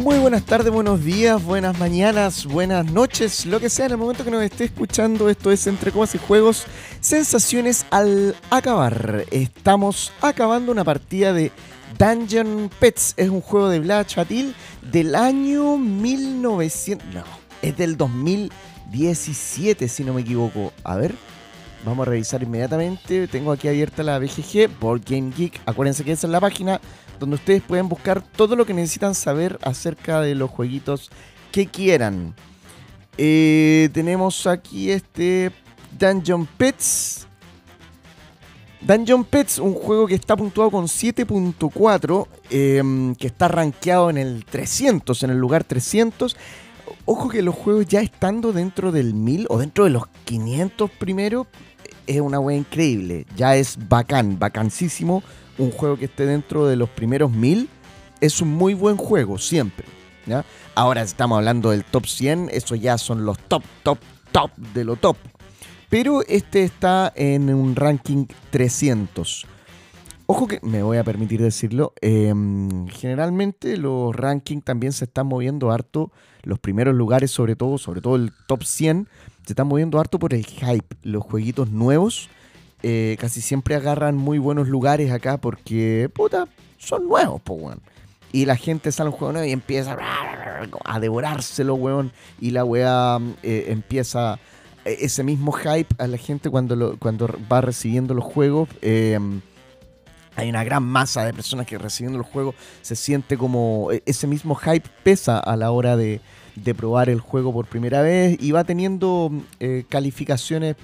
Muy buenas tardes, buenos días, buenas mañanas, buenas noches, lo que sea en el momento que nos esté escuchando. Esto es Entre Comas y Juegos, sensaciones al acabar. Estamos acabando una partida de Dungeon Pets. Es un juego de Vlad Chatil del año 1900. No, es del 2017, si no me equivoco. A ver, vamos a revisar inmediatamente. Tengo aquí abierta la BGG, Board Game Geek. Acuérdense que esa es la página donde ustedes pueden buscar todo lo que necesitan saber acerca de los jueguitos que quieran. Eh, tenemos aquí este Dungeon Pets. Dungeon Pets, un juego que está puntuado con 7.4, em, que está rankeado en el 300, en el lugar 300. Ojo que los juegos ya estando dentro del 1000 o dentro de los 500 primero, es una wea increíble. Ya es bacán, bacancísimo un juego que esté dentro de los primeros mil es un muy buen juego, siempre. ¿ya? Ahora estamos hablando del top 100, eso ya son los top, top, top de lo top. Pero este está en un ranking 300. Ojo que me voy a permitir decirlo, em, generalmente los rankings también se están moviendo harto, los primeros lugares sobre todo, sobre todo el top 100, se están moviendo harto por el hype, los jueguitos nuevos eh, casi siempre agarran muy buenos lugares acá porque, puta, son nuevos, po, weón. Y la gente sale un juego nuevo y empieza a devorárselo, weón. Y la weá eh, empieza e, ese mismo hype a la gente cuando, cuando va recibiendo los juegos. Em, hay una gran masa de personas que recibiendo los juegos se siente como ese mismo hype pesa a la hora de, de probar el juego por primera vez y va teniendo eh, calificaciones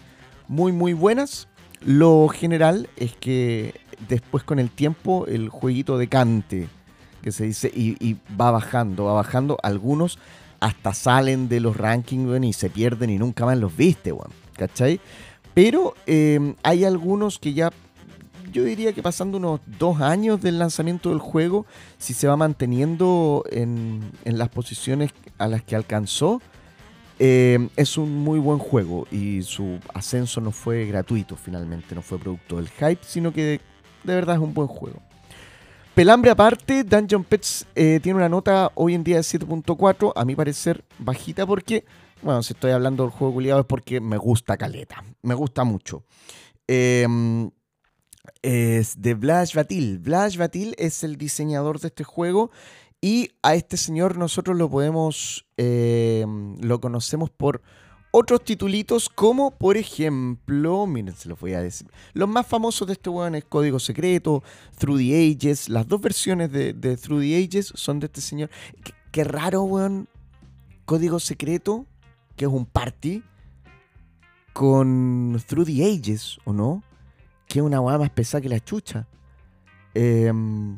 muy muy buenas lo general es que después con el tiempo el jueguito decante, que se dice, y, va bajando, va bajando. Algunos hasta salen de los rankings y se pierden y nunca más los viste. ¿Cachai? Pero em, hay algunos que ya, yo diría que pasando unos dos años del lanzamiento del juego, si se va manteniendo en, en las posiciones a las que alcanzó, eh, es un muy buen juego y su ascenso no fue gratuito finalmente, no fue producto del hype, sino que de, verdad es un buen juego. Pelambre aparte, Dungeon Pets eh, tiene una nota hoy en día de 7.4, a mi parecer bajita porque, bueno, si estoy hablando del juego culiado es porque me gusta Caleta, me gusta mucho. Em, es de Blash Batil. Blash Batil es el diseñador de este juego y a este señor nosotros lo podemos, eh, lo conocemos por otros titulitos como por ejemplo, miren, se los voy a decir. Los más famosos de este weón es Código Secreto, Through the Ages. Las dos versiones de, Through the Ages son de este señor. Qué, raro, weón. Código Secreto, que es un party, con Through the Ages, ¿o no? Que es una weá más pesada que la chucha. Em,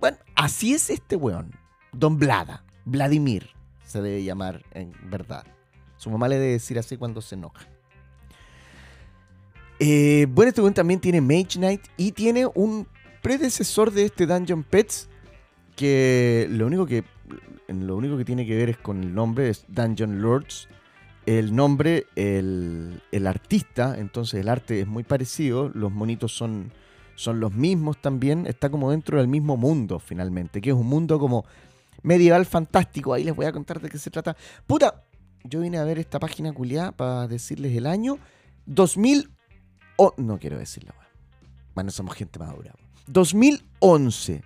bueno, así es este weón. Don Blada, Vladimir, se debe llamar en verdad. Su mamá le debe decir así cuando se enoja. Eh, bueno, este también tiene Mage Knight y tiene un predecesor de este Dungeon Pets que lo único que lo único que tiene que ver es con el nombre, es Dungeon Lords. El nombre, el, el artista, entonces el arte es muy parecido, los monitos son, son los mismos también, está como dentro del mismo mundo finalmente, que es un mundo como medieval fantástico. Ahí les voy a contar de qué se trata. Puta, yo vine a ver esta página culiada para decirles el año 2000. Oh, no quiero decirlo. Bueno, somos gente madura. 2011.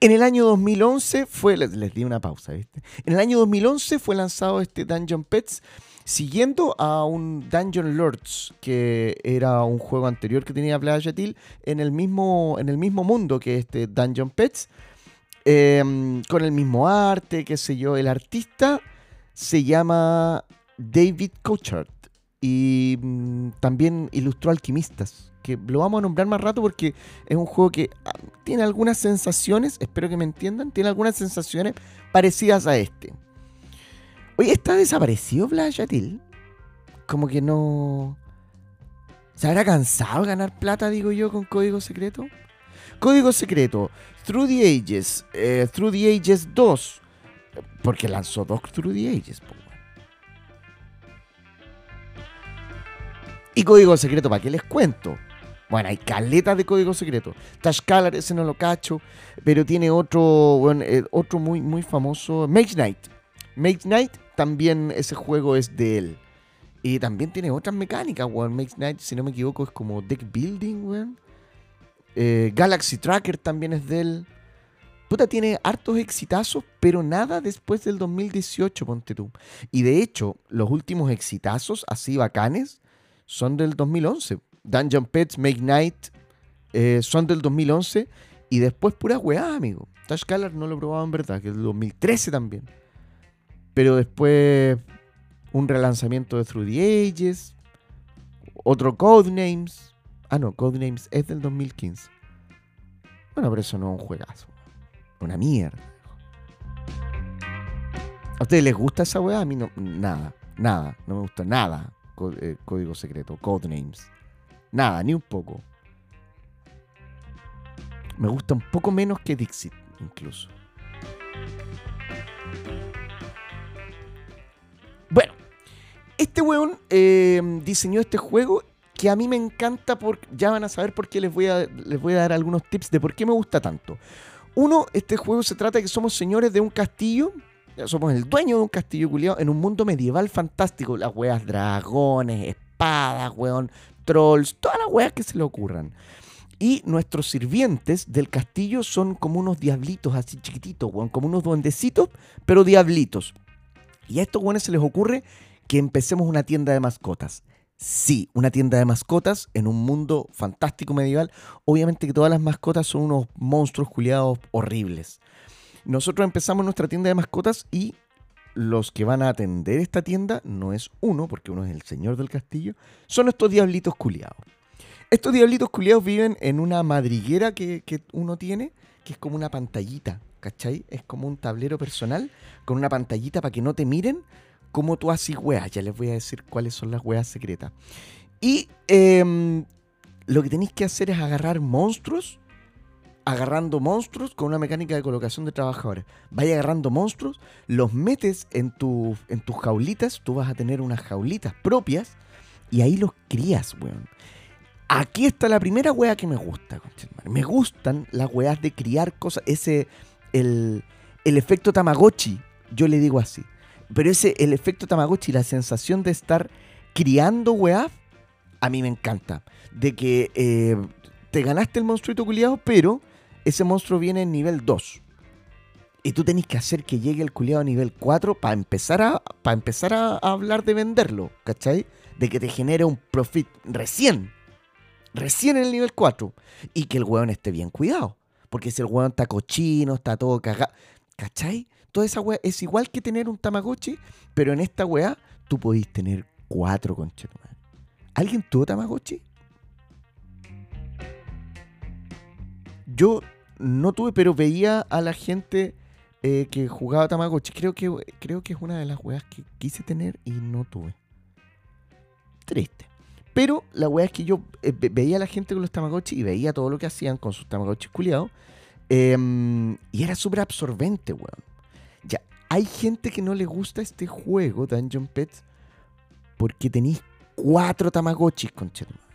En el año 2011 fue, les, di una pausa. En el año 2011 fue lanzado este Dungeon Pets siguiendo a un Dungeon Lords, que era un juego anterior que tenía Playa en el mismo, en el mismo mundo que este Dungeon Pets, em, con el mismo arte, qué sé yo. El artista se llama David Cochard y mm, también ilustró Alquimistas, que lo vamos a nombrar más rato porque es un juego que ah, tiene algunas sensaciones, espero que me entiendan, tiene algunas sensaciones parecidas a este. Oye, ¿está desaparecido Yatil? Como que no. ¿Se habrá cansado de ganar plata, digo yo, con código secreto? Código secreto. Through the Ages. Eh, Through the Ages 2. Porque lanzó dos Through the Ages. Y código secreto, ¿para qué les cuento? Bueno, hay caletas de código secreto. Tashkalar, ese no lo cacho, pero tiene otro, bueno, eh, otro muy, muy famoso, Mage Knight. Mage Knight, también ese juego es de él. Y también tiene otras mecánicas, weón. Mage Knight, si no me equivoco, es como deck building, weón. Eh, Galaxy Tracker también es de él. Puta, tiene hartos exitazos, pero nada después del 2018, ponte tú. Y de hecho, los últimos exitazos, así bacanes, son del 2011. Dungeon Pets, Make Night, eh, son del 2011. Y después pura weá, amigo. Touch Color no lo he probado en verdad, que es del 2013 también. Pero después un relanzamiento de Through the Ages, otro Codenames. Ah, no, Codenames es del 2015. Bueno, pero eso no es un juegazo. Una mierda. ¿A ustedes les gusta esa weá? A mí no, nada, nada, no me gusta nada. Eh, código secreto, codenames. Nada, ni un poco. Me gusta un poco menos que Dixit, incluso. Bueno, este weón eh, diseñó este juego que a mí me encanta porque ya van a saber por qué les voy a, les voy a dar algunos tips de por qué me gusta tanto. Uno, este juego se trata de que somos señores de un castillo. Somos el dueño de un castillo culiado en un mundo medieval fantástico. Las weas dragones, espadas, weón, trolls, todas las weas que se le ocurran. Y nuestros sirvientes del castillo son como unos diablitos así chiquititos, weón, como unos duendecitos, pero diablitos. Y a estos weones se les ocurre que empecemos una tienda de mascotas. Sí, una tienda de mascotas en un mundo fantástico medieval. Obviamente que todas las mascotas son unos monstruos culiados horribles. Nosotros empezamos nuestra tienda de mascotas y los que van a atender esta tienda no es uno, porque uno es el señor del castillo, son estos diablitos culiados. Estos diablitos culiados viven en una madriguera que, que uno tiene, que es como una pantallita, ¿cachai? Es como un tablero personal con una pantallita para que no te miren, cómo tú haces weas. Ya les voy a decir cuáles son las weas secretas. Y em, lo que tenéis que hacer es agarrar monstruos, agarrando monstruos con una mecánica de colocación de trabajadores. Vaya agarrando monstruos, los metes en, en tus jaulitas, tú vas a tener unas jaulitas propias y ahí los crías, weón. Aquí está la primera wea que me gusta, Me gustan las weas de criar cosas. Ese, el, el efecto Tamagotchi, yo le digo así. Pero ese, el efecto Tamagotchi, la sensación de estar criando weá, a mí me encanta. De que eh, te ganaste el monstruito culiado, pero ese monstruo viene en nivel 2. Y tú tenés que hacer que llegue el culiado a nivel 4 para empezar, a, empezar a, hablar de venderlo, ¿cachai? De que te genere un profit recién. Recién en el nivel 4. Y que el weón esté bien cuidado. Porque si el weón está cochino, está todo cagado. ¿Cachai? Toda esa weá es igual que tener un Tamagotchi, pero en esta weá tú podís tener cuatro conchetumas. ¿Alguien tuvo Tamagotchi? Yo no tuve, pero veía a la gente eh, que jugaba Tamagotchi. Creo que, creo que es una de las weas que quise tener y no tuve. Triste. Pero la weá es que yo eh, veía a la gente con los Tamagotchi y veía todo lo que hacían con sus Tamagotchi culiados. Em, y era súper absorbente, weón. Ya, hay gente que no le gusta este juego, Dungeon Pets, porque tenéis cuatro Tamagotchis, conchetumadre.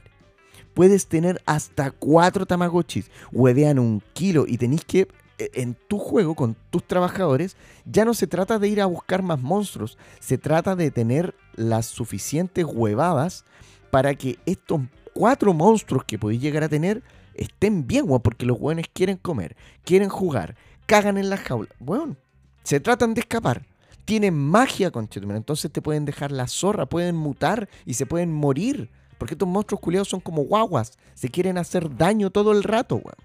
Puedes tener hasta cuatro Tamagotchis, huevean un kilo y tenéis que, e, en tu juego, con tus trabajadores, ya no se trata de ir a buscar más monstruos, se trata de tener las suficientes huevadas para que estos cuatro monstruos que podéis llegar a tener estén bien, weón, porque los weones quieren comer, quieren jugar, cagan en la jaula. Weón, se tratan de escapar. Tienen magia, conchetumare. Entonces te pueden dejar la zorra, pueden mutar y se pueden morir. Porque estos monstruos culiados son como guaguas. Se quieren hacer daño todo el rato, weón.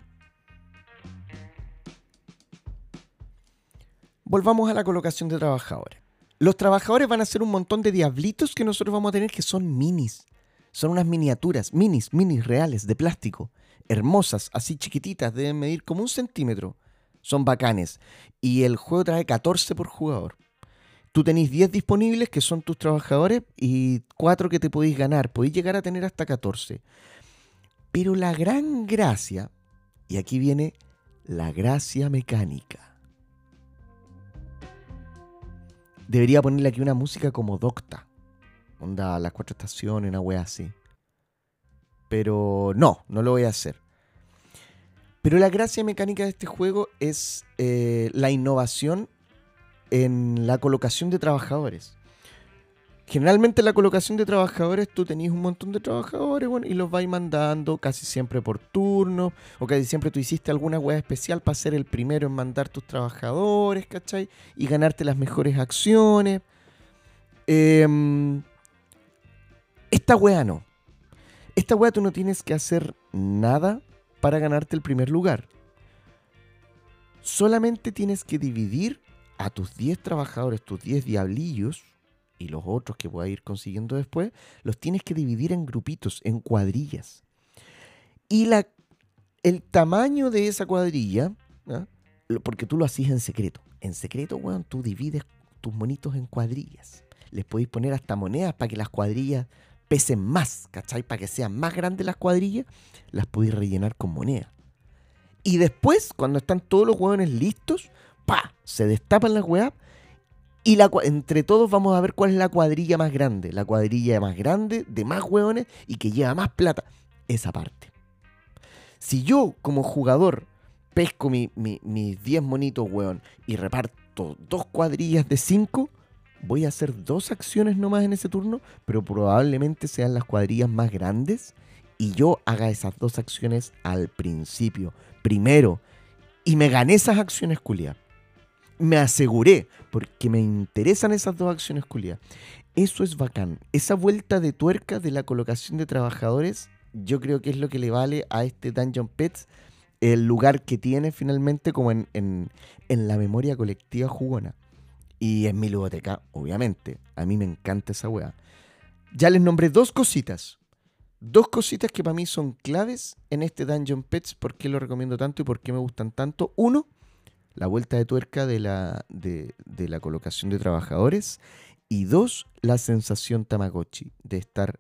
Volvamos a la colocación de trabajadores. Los trabajadores van a ser un montón de diablitos que nosotros vamos a tener que son minis. Son unas miniaturas, minis, minis reales, de plástico. Hermosas, así chiquititas, deben medir como un centímetro son bacanes. Y el juego trae 14 por jugador. Tú tenés 10 disponibles que son tus trabajadores y 4 que te podéis ganar. Podéis llegar a tener hasta 14. Pero la gran gracia, y aquí viene la gracia mecánica. Debería ponerle aquí una música como Docta. Onda, las cuatro estaciones, una wea así. Pero no, no lo voy a hacer. Pero la gracia mecánica de este juego es eh, la innovación en la colocación de trabajadores. Generalmente la colocación de trabajadores, tú tenías un montón de trabajadores bueno, y los vais mandando casi siempre por turno, o casi siempre tú hiciste alguna web especial para ser el primero en mandar tus trabajadores, ¿cachai? Y ganarte las mejores acciones. Em, esta wea no. Esta wea tú no tienes que hacer nada para ganarte el primer lugar. Solamente tienes que dividir a tus 10 trabajadores, tus 10 diablillos, y los otros que a ir consiguiendo después, los tienes que dividir en grupitos, en cuadrillas. Y la, el tamaño de esa cuadrilla, porque tú lo hacías en secreto. En secreto, weón, tú divides tus monitos en cuadrillas. Les podéis poner hasta monedas para que las cuadrillas pesen más, ¿cachai? Para que sean más grandes las cuadrillas, las podéis rellenar con moneda. Y después, cuando están todos los hueones listos, ¡pa! Se destapan las weas y la, entre todos vamos a ver cuál es la cuadrilla más grande. La cuadrilla más grande, de más hueones y que lleva más plata. Esa parte. Si yo, como jugador, pesco mis 10 monitos, hueón, y reparto dos cuadrillas de 5, voy a hacer dos acciones nomás en ese turno, pero probablemente sean las cuadrillas más grandes y yo haga esas dos acciones al principio, primero, y me gané esas acciones culiadas me aseguré, porque me interesan esas dos acciones culiadas. Eso es bacán. Esa vuelta de tuerca de la colocación de trabajadores, yo creo que es lo que le vale a este Dungeon Pets el lugar que tiene finalmente como en, en, la memoria colectiva jugona. Y en mi biblioteca, obviamente. A mí me encanta esa weá. Ya les nombré dos cositas. Dos cositas que para mí son claves en este Dungeon Pets, por qué lo recomiendo tanto y por qué me gustan tanto. Uno, la vuelta de tuerca de la, de, la colocación de trabajadores. Y dos, la sensación Tamagotchi de estar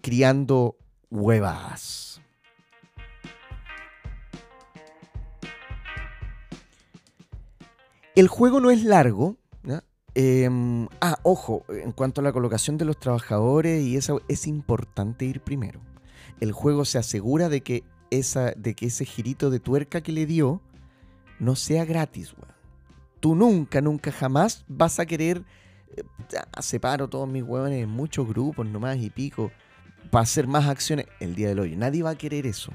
criando huevas. El juego no es largo. Em, ah, ojo, en cuanto a la colocación de los trabajadores y eso, es importante ir primero. El juego se asegura de que, esa, de que ese girito de tuerca que le dio no sea gratis, weón. Tú nunca, nunca, jamás vas a querer. Eh, separo todos mis huevones en muchos grupos nomás y pico para hacer más acciones el día del hoy. Nadie va a querer eso.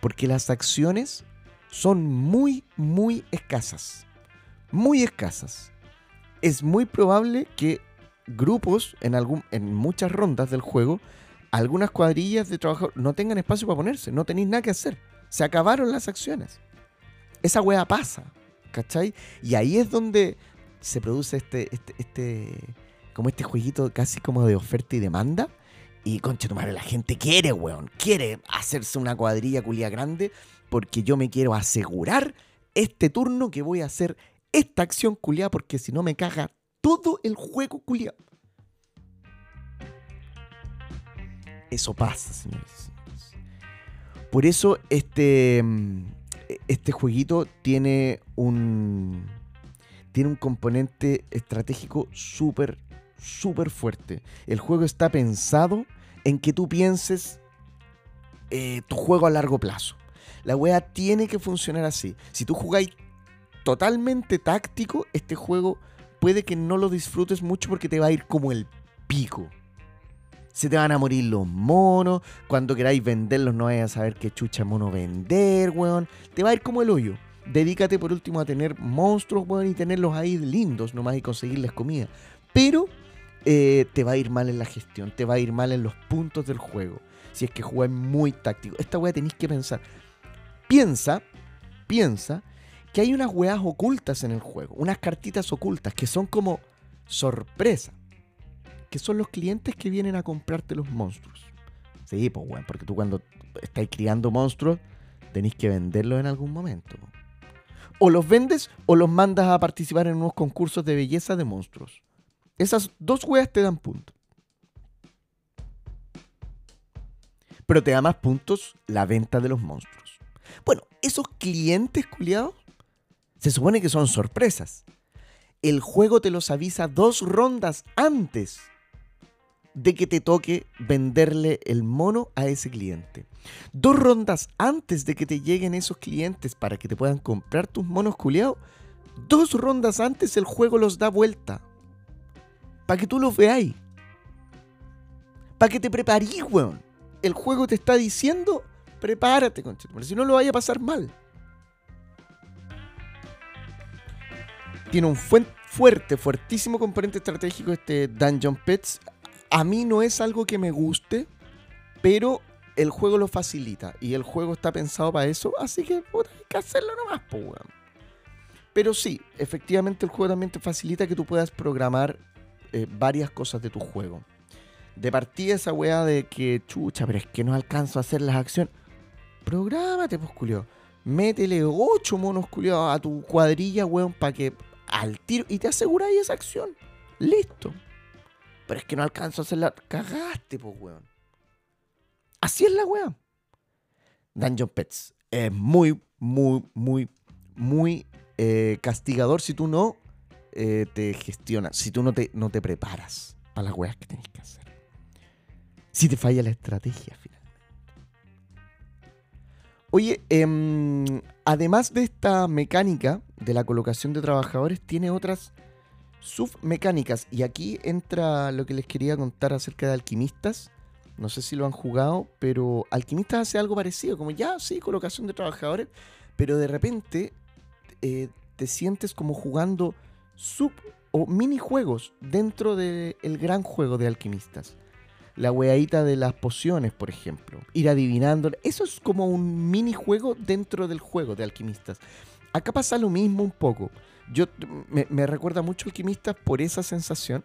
Porque las acciones son muy, muy escasas. Muy escasas. Es muy probable que grupos en, algún, en muchas rondas del juego, algunas cuadrillas de trabajo no tengan espacio para ponerse. No tenéis nada que hacer. Se acabaron las acciones esa wea pasa, ¿cachai? Y ahí es donde se produce este, este, este, como este jueguito casi como de oferta y demanda. Y concha tu madre, la gente quiere, weón, quiere hacerse una cuadrilla culia grande porque yo me quiero asegurar este turno que voy a hacer esta acción culia porque si no me caga todo el juego culia. Eso pasa, señores. Por eso, este este jueguito tiene un, tiene un componente estratégico súper, súper fuerte. El juego está pensado en que tú pienses eh, tu juego a largo plazo. La wea tiene que funcionar así. Si tú jugáis totalmente táctico, este juego puede que no lo disfrutes mucho porque te va a ir como el pico se te van a morir los monos, cuando queráis venderlos no vayas a saber qué chucha mono vender, weón. Te va a ir como el hoyo. Dedícate por último a tener monstruos, weón, y tenerlos ahí lindos nomás y conseguirles comida. Pero eh, te va a ir mal en la gestión, te va a ir mal en los puntos del juego. Si es que juegas muy táctico. Esta weá tenéis que pensar. Piensa, piensa que hay unas weas ocultas en el juego, unas cartitas ocultas que son como sorpresa que son los clientes que vienen a comprarte los monstruos. Sí, pues, bueno, porque tú cuando estáis criando monstruos, tenéis que venderlos en algún momento. O los vendes o los mandas a participar en unos concursos de belleza de monstruos. Esas dos weas te dan puntos. Pero te da más puntos la venta de los monstruos. Bueno, esos clientes culiados se supone que son sorpresas. El juego te los avisa dos rondas antes de que te toque venderle el mono a ese cliente. Dos rondas antes de que te lleguen esos clientes para que te puedan comprar tus monos culiados, dos rondas antes el juego los da vuelta. Para que tú los veáis. Para que te preparís, weón. El juego te está diciendo, prepárate, conchetumare, si no lo vaya a pasar mal. Tiene un fuerte, fuertísimo componente estratégico este Dungeon Pets. A mí no es algo que me guste, pero el juego lo facilita y el juego está pensado para eso, así que hay que hacerlo nomás, po, weón. Pero sí, efectivamente el juego también te facilita que tú puedas programar eh, varias cosas de tu juego. De partida esa weá de que, chucha, pero es que no alcanzo a hacer las acciones. Prográmate, pues, culio. Métele 8 monos culiados a tu cuadrilla, weón, para que al tiro. Y te aseguráis esa acción. Listo. Pero es que no alcanzo a hacerla. Cagaste, pues, weón. Así es la weá. Dungeon Pets es muy, muy, muy, muy eh, castigador si tú no eh, te gestionas, si tú no te, no te preparas para las weas que tienes que hacer. Si te falla la estrategia, finalmente. Oye, em, además de esta mecánica de la colocación de trabajadores, tiene otras submecánicas. Y aquí entra lo que les quería contar acerca de alquimistas. No sé si lo han jugado, pero Alquimistas hace algo parecido, como ya, sí, colocación de trabajadores, pero de repente eh, te sientes como jugando sub o minijuegos dentro del gran juego de alquimistas. La weadita de las pociones, por ejemplo. Ir adivinando. Eso es como un minijuego dentro del juego de alquimistas. Acá pasa lo mismo un poco. Yo me, recuerda mucho alquimistas por esa sensación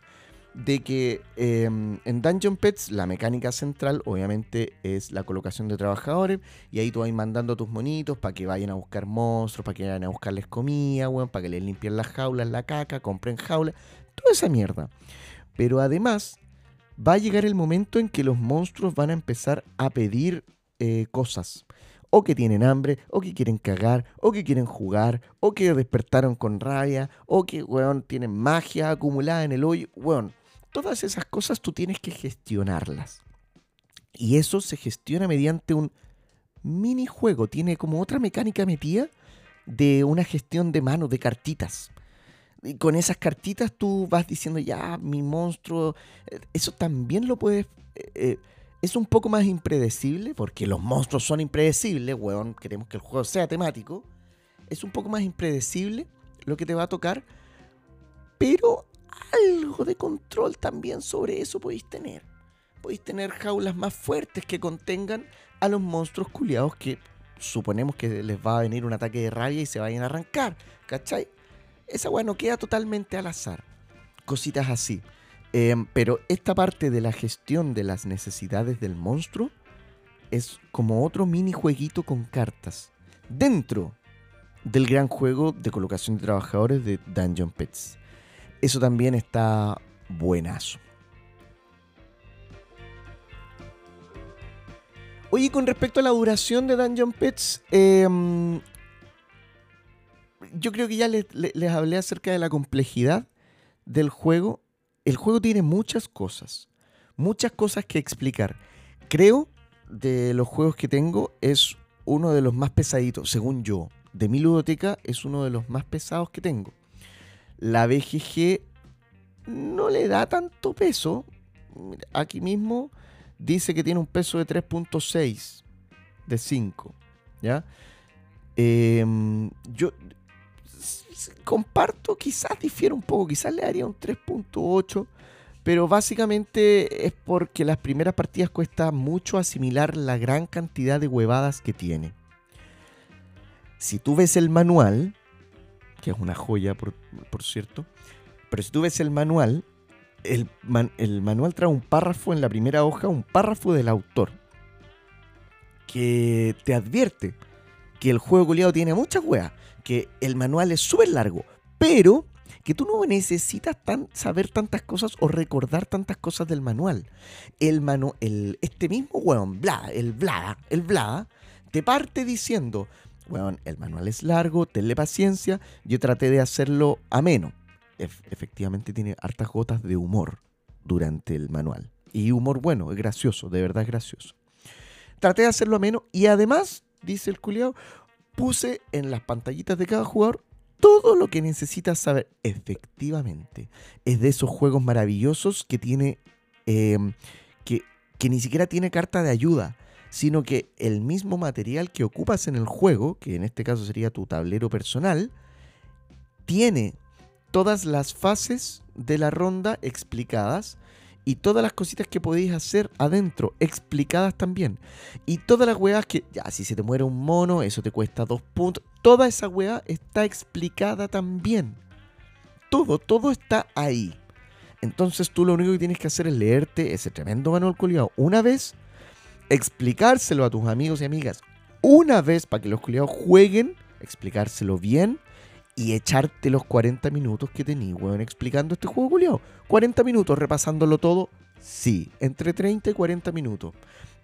de que em, en Dungeon Pets la mecánica central obviamente es la colocación de trabajadores y ahí tú vas mandando a tus monitos para que vayan a buscar monstruos, para que vayan a buscarles comida, para que les limpien las jaulas, la caca, compren jaulas, toda esa mierda. Pero además va a llegar el momento en que los monstruos van a empezar a pedir eh, cosas. O que tienen hambre, o que quieren cagar, o que quieren jugar, o que despertaron con rabia, o que, weón, tienen magia acumulada en el hoyo. Weón, Todas esas cosas tú tienes que gestionarlas. Y eso se gestiona mediante un minijuego. Tiene como otra mecánica metida de una gestión de mano, de cartitas. Y con esas cartitas tú vas diciendo, ya, mi monstruo. Eh, eso también lo puedes. Eh, eh, es un poco más impredecible, porque los monstruos son impredecibles, weón. Queremos que el juego sea temático. Es un poco más impredecible lo que te va a tocar. Pero algo de control también sobre eso podéis tener. Podéis tener jaulas más fuertes que contengan a los monstruos culiados que suponemos que les va a venir un ataque de rabia y se vayan a arrancar. ¿Cachai? Esa weá no queda totalmente al azar. Cositas así. Em, pero esta parte de la gestión de las necesidades del monstruo es como otro mini jueguito con cartas. Dentro del gran juego de colocación de trabajadores de Dungeon Pets. Eso también está buenazo. Oye, con respecto a la duración de Dungeon Pets, em, yo creo que ya les, les, hablé acerca de la complejidad del juego. El juego tiene muchas cosas, muchas cosas que explicar. Creo, de los juegos que tengo, es uno de los más pesaditos, según yo. De mi ludoteca es uno de los más pesados que tengo la BGG no le da tanto peso. Aquí mismo dice que tiene un peso de 3.6 de 5. ¿Ya? Em, yo comparto, quizás difiere un poco, quizás le daría un 3.8, pero básicamente es porque las primeras partidas cuesta mucho asimilar la gran cantidad de huevadas que tiene. Si tú ves el manual, que es una joya, por, cierto. Pero si tú ves el manual, el, el, manual trae un párrafo en la primera hoja, un párrafo del autor, que te advierte que el juego culiado tiene muchas weas, que el manual es súper largo, pero que tú no necesitas tan, saber tantas cosas o recordar tantas cosas del manual. El manu, el, este mismo weón, bla, el bla, el bla, te parte diciendo, bueno, el manual es largo, tenle paciencia. Yo traté de hacerlo ameno. efectivamente tiene hartas gotas de humor durante el manual. Y humor bueno, es gracioso, de verdad es gracioso. Traté de hacerlo ameno y además, dice el culiao, puse en las pantallitas de cada jugador todo lo que necesitas saber. Efectivamente, es de esos juegos maravillosos que tiene, em, que, que ni siquiera tiene carta de ayuda, sino que el mismo material que ocupas en el juego, que en este caso sería tu tablero personal, tiene todas las fases de la ronda explicadas y todas las cositas que podéis hacer adentro, explicadas también. Y todas las weas que, ya, si se te muere un mono, eso te cuesta dos puntos. Toda esa wea está explicada también. Todo, todo está ahí. Entonces tú lo único que tienes que hacer es leerte ese tremendo manual culiado una vez, explicárselo a tus amigos y amigas una vez para que los culiados jueguen, explicárselo bien y echarte los 40 minutos que tení, weón, explicando este juego culiado. 40 minutos repasándolo todo, sí, entre 30 y 40 minutos.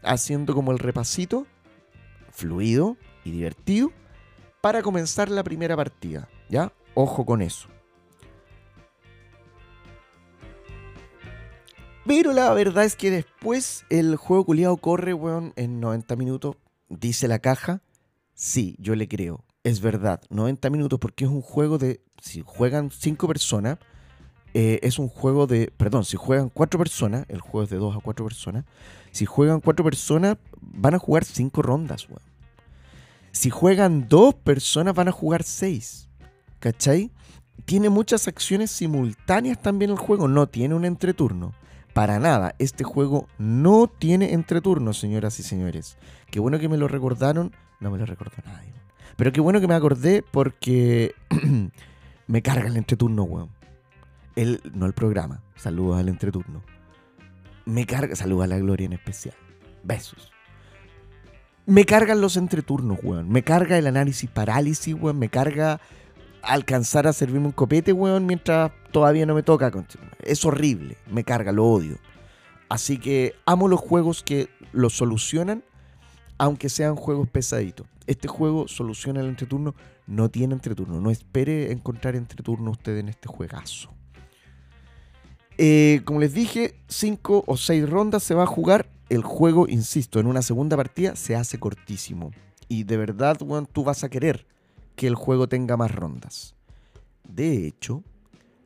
Haciendo como el repasito, fluido y divertido, para comenzar la primera partida, ¿ya? Ojo con eso. Pero la verdad es que después el juego culiado corre, weón, en 90 minutos, dice la caja. Sí, yo le creo es verdad, 90 minutos porque es un juego de, si juegan 5 personas, eh, es un juego de, perdón, si juegan 4 personas, el juego es de 2 a 4 personas, si juegan 4 personas van a jugar 5 rondas, weón. Si juegan 2 personas van a jugar 6, ¿cachai? Tiene muchas acciones simultáneas también el juego, no tiene un entreturno. Para nada, este juego no tiene entreturno, señoras y señores. Qué bueno que me lo recordaron, no me lo recordó nadie. Pero qué bueno que me acordé porque me carga el entreturno, weón. El, no el programa. Saludos al entreturno. Me carga. Saludos a la Gloria en especial. Besos. Me cargan los entreturnos, weón. Me carga el análisis parálisis, weón. Me carga alcanzar a servirme un copete, weón, mientras todavía no me toca. Es horrible. Me carga, lo odio. Así que amo los juegos que lo solucionan, aunque sean juegos pesaditos este juego soluciona el entreturno, no tiene entreturno. No espere encontrar entreturno usted en este juegazo. Eh, como les dije, 5 o 6 rondas se va a jugar. El juego, insisto, en una segunda partida se hace cortísimo. Y de verdad, tú vas a querer que el juego tenga más rondas. De hecho,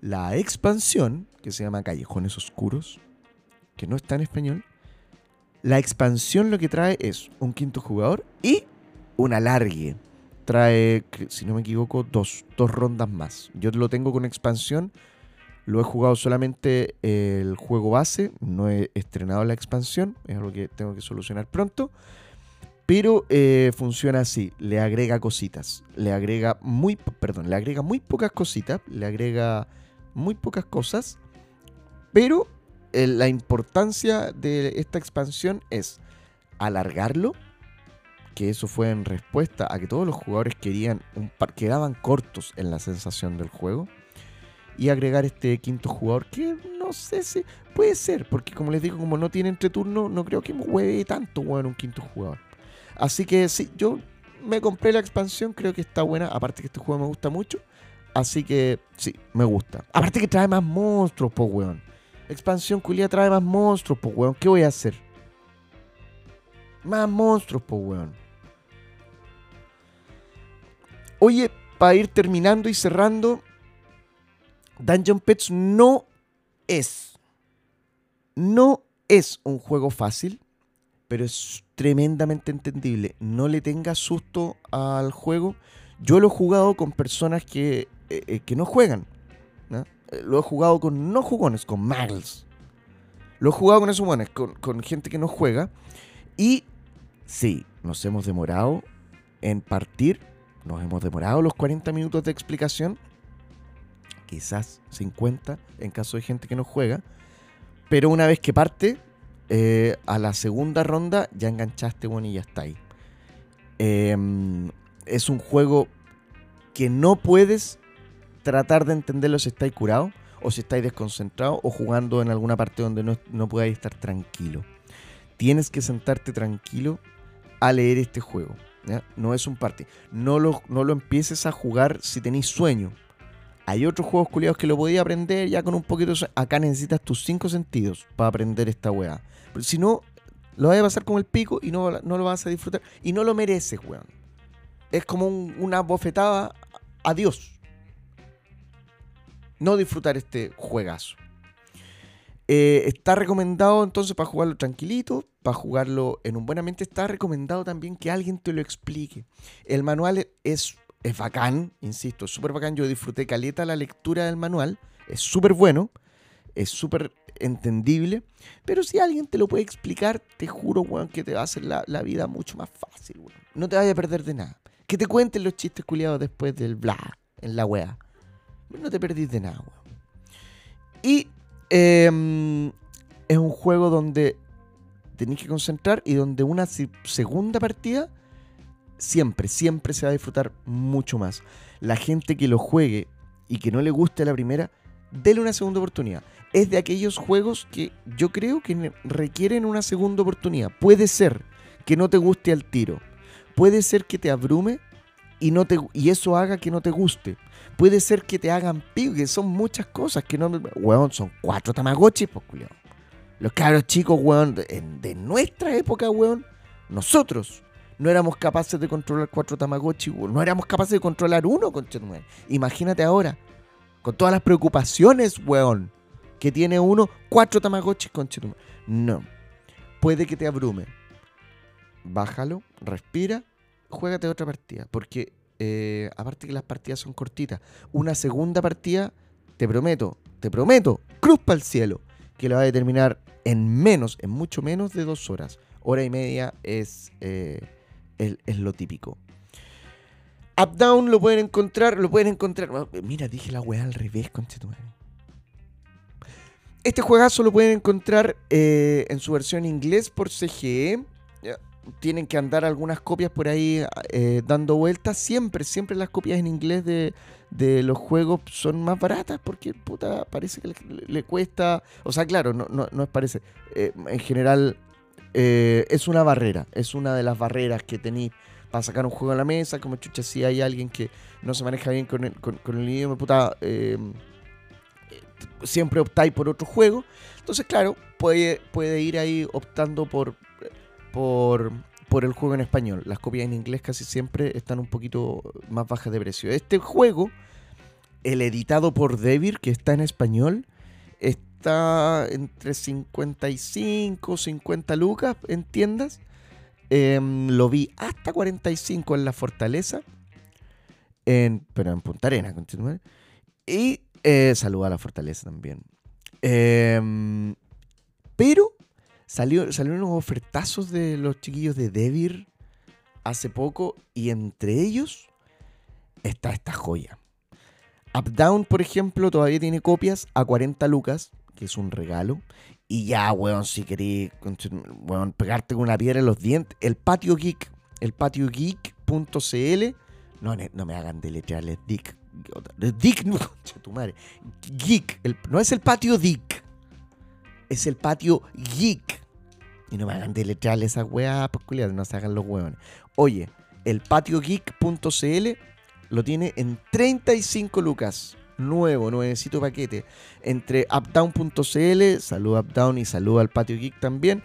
la expansión, que se llama Callejones Oscuros, que no está en español, la expansión lo que trae es un quinto jugador y un alargue. Trae, si no me equivoco, dos, dos rondas más. Yo lo tengo con expansión. Lo he jugado solamente el juego base. No he estrenado la expansión. Es algo que tengo que solucionar pronto. Pero eh, funciona así. Le agrega cositas. Le agrega muy. Perdón, le agrega muy pocas cositas. Le agrega muy pocas cosas. Pero eh, la importancia de esta expansión es alargarlo que eso fue en respuesta a que todos los jugadores querían un par, quedaban cortos en la sensación del juego y agregar este quinto jugador que no sé si puede ser, porque como les digo, como no tiene entreturno, no creo que me hueve tanto bueno, un quinto jugador. Así que sí, yo me compré la expansión, creo que está buena, aparte que este juego me gusta mucho, así que sí, me gusta. Aparte que trae más monstruos, po weón. Expansión culia trae más monstruos, po weón. ¿Qué voy a hacer? Más monstruos, po weón. Oye, para ir terminando y cerrando, Dungeon Pets no es, no es un juego fácil, pero es tremendamente entendible. No le tenga susto al juego. Yo lo he jugado con personas que, eh, eh, que no juegan. Eh, lo he jugado con no jugones, con muggles. Lo he jugado con esos humanos, con, con gente que no juega. Y sí, nos hemos demorado en partir nos hemos demorado los 40 minutos de explicación, quizás 50 en caso de gente que no juega, pero una vez que parte, eh, a la segunda ronda ya enganchaste, bueno, y ya está ahí. Em, es un juego que no puedes tratar de entenderlo si estáis curado, o si estáis desconcentrado, o jugando en alguna parte donde no, no podáis estar tranquilo. Tienes que sentarte tranquilo a leer este juego. No es un party. No lo, no lo empieces a jugar si tenéis sueño. Hay otros juegos culiados que lo podía aprender ya con un poquito. Acá necesitas tus cinco sentidos para aprender esta weá. Si no, lo vas a pasar como el pico y no, no lo vas a disfrutar. Y no lo mereces, weón. Es como una bofetada a Dios. No disfrutar este juegazo. Eh, está recomendado entonces para jugarlo tranquilito, para jugarlo en un buen ambiente. Está recomendado también que alguien te lo explique. El manual es, bacán, insisto, es súper bacán. Yo disfruté caleta la lectura del manual. Es súper bueno, es súper entendible. Pero si alguien te lo puede explicar, te juro, weón, que te va a hacer la, vida mucho más fácil, weón. No te vayas a perder de nada. Que te cuenten los chistes culiados después del bla en la wea. No te perdís de nada, weón. Y Em, es un juego donde tenéis que concentrar y donde una segunda partida siempre, siempre se va a disfrutar mucho más. La gente que lo juegue y que no le guste la primera, dele una segunda oportunidad. Es de aquellos juegos que yo creo que requieren una segunda oportunidad. Puede ser que no te guste al tiro. Puede ser que te abrume y, no te, y eso haga que no te guste. Puede ser que te hagan pico, que son muchas cosas que no. Weón, son cuatro tamagotchis, pues, culiao. Los cabros chicos, weón, de, nuestra época, weón, nosotros no éramos capaces de controlar cuatro tamagotchis, weón. No éramos capaces de controlar uno, conchetumare. Imagínate ahora, con todas las preocupaciones, weón, que tiene uno, cuatro tamagotchis, conchetumare. No. Puede que te abrume. Bájalo, respira, juégate otra partida. Porque eh, aparte que las partidas son cortitas, una segunda partida, te prometo, te prometo, cruz para el cielo, que la va a determinar en menos, en mucho menos de dos horas. Hora y media es, eh, es, lo típico. Up Down lo pueden encontrar, lo pueden encontrar. Mira, dije la weá al revés, conchetumare. Este juegazo lo pueden encontrar eh, en su versión inglés por CGE tienen que andar algunas copias por ahí eh, dando vueltas. Siempre, siempre las copias en inglés de, los juegos son más baratas porque puta, parece que le, cuesta. O sea, claro, no, no, no parece. Eh, en general, eh, es una barrera. Es una de las barreras que tenéis para sacar un juego a la mesa. Como chucha, si hay alguien que no se maneja bien con el, con, el idioma, puta. siempre optáis por otro juego. Entonces, claro, puede, puede ir ahí optando por por, el juego en español. Las copias en inglés casi siempre están un poquito más bajas de precio. Este juego, el editado por Devir, que está en español, está entre 55 50 lucas en tiendas. Em, lo vi hasta 45 en la Fortaleza, en, pero en Punta Arena, Y eh, saluda a la Fortaleza también. Em, pero Salió, salieron unos ofertazos de los chiquillos de Devir hace poco y entre ellos está esta joya. Updown, por ejemplo, todavía tiene copias a 40 lucas, que es un regalo. Y ya, weón, si queréis weón, pegarte con una piedra en los dientes, el patio geek, el patio geek.cl, no, no me hagan deletrearles Dick. Dick, no, tu madre. Geek, no es el patio Dick, es el patio geek. Y no me hagan deletrearle esas weas, pues no se hagan los huevones. Oye, el patiogeek.cl lo tiene en 35 lucas. Nuevo, nuevecito paquete. Entre updown.cl, salud updown y salud al patio geek también.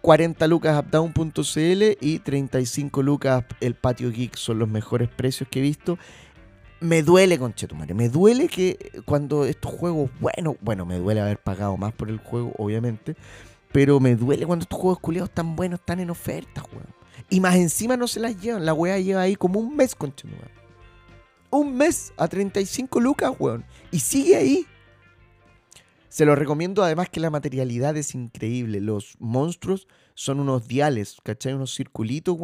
40 lucas updown.cl y 35 lucas el patio geek son los mejores precios que he visto. Me duele, conchetumare, me duele que cuando estos juegos, bueno, bueno, me duele haber pagado más por el juego, obviamente, pero me duele cuando estos juegos culiados tan buenos están en oferta, weón. Y más encima no se las llevan. La weá lleva ahí como un mes, concha, Un mes a 35 lucas, weón. Y sigue ahí. Se lo recomiendo además que la materialidad es increíble. Los monstruos son unos diales, ¿cachai? Unos circulitos,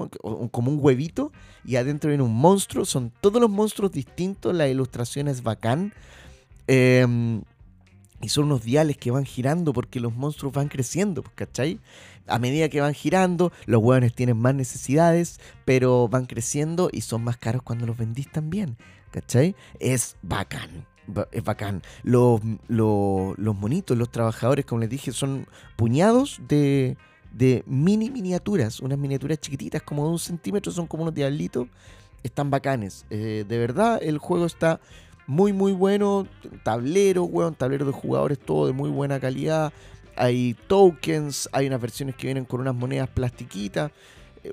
como un huevito. Y adentro viene un monstruo. Son todos los monstruos distintos. La ilustración es bacán. Eh, y son unos diales que van girando porque los monstruos van creciendo, pues, ¿cachai? A medida que van girando, los hueones tienen más necesidades, pero van creciendo y son más caros cuando los vendís también, ¿cachai? Es bacán, es bacán. Los, los, monitos, los trabajadores, como les dije, son puñados de, de mini miniaturas, unas miniaturas chiquititas como de un centímetro, son como unos diablitos, están bacanes. Eh, de verdad, el juego está muy, muy bueno. Tablero, weón, tablero de jugadores, todo de muy buena calidad. Hay tokens, hay unas versiones que vienen con unas monedas plastiquitas. Eh,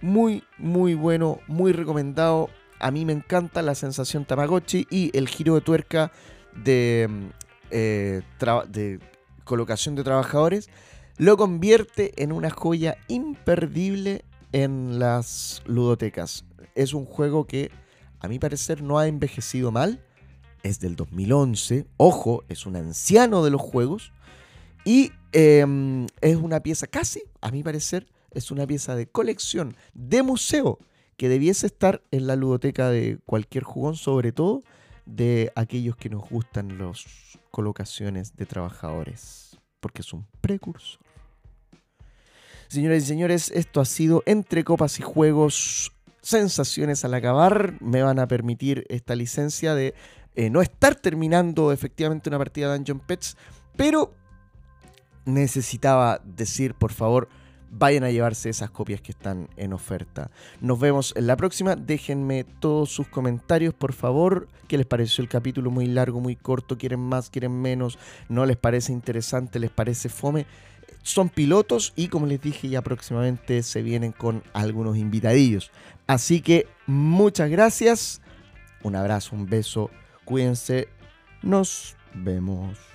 muy, muy bueno, muy recomendado. A mí me encanta la sensación Tamagotchi y el giro de tuerca de, mm, eh, de colocación de trabajadores lo convierte en una joya imperdible en las ludotecas. Es un juego que a mi parecer no ha envejecido mal. Es del 2011. Ojo, es un anciano de los juegos. Y em, es una pieza casi, a mi parecer, es una pieza de colección, de museo, que debiese estar en la ludoteca de cualquier jugón, sobre todo de aquellos que nos gustan las colocaciones de trabajadores, porque es un precursor. Señoras y señores, esto ha sido Entre Copas y Juegos sensaciones al acabar me van a permitir esta licencia de eh, no estar terminando efectivamente una partida de Dungeon Pets, pero necesitaba decir, por favor, vayan a llevarse esas copias que están en oferta. Nos vemos en la próxima. Déjenme todos sus comentarios, por favor. ¿Qué les pareció el capítulo? Muy largo, muy corto. ¿Quieren más? ¿Quieren menos? ¿No les parece interesante? ¿Les parece fome? Son pilotos y como les dije ya próximamente se vienen con algunos invitadillos. Así que muchas gracias. Un abrazo, un beso. Cuídense. Nos vemos.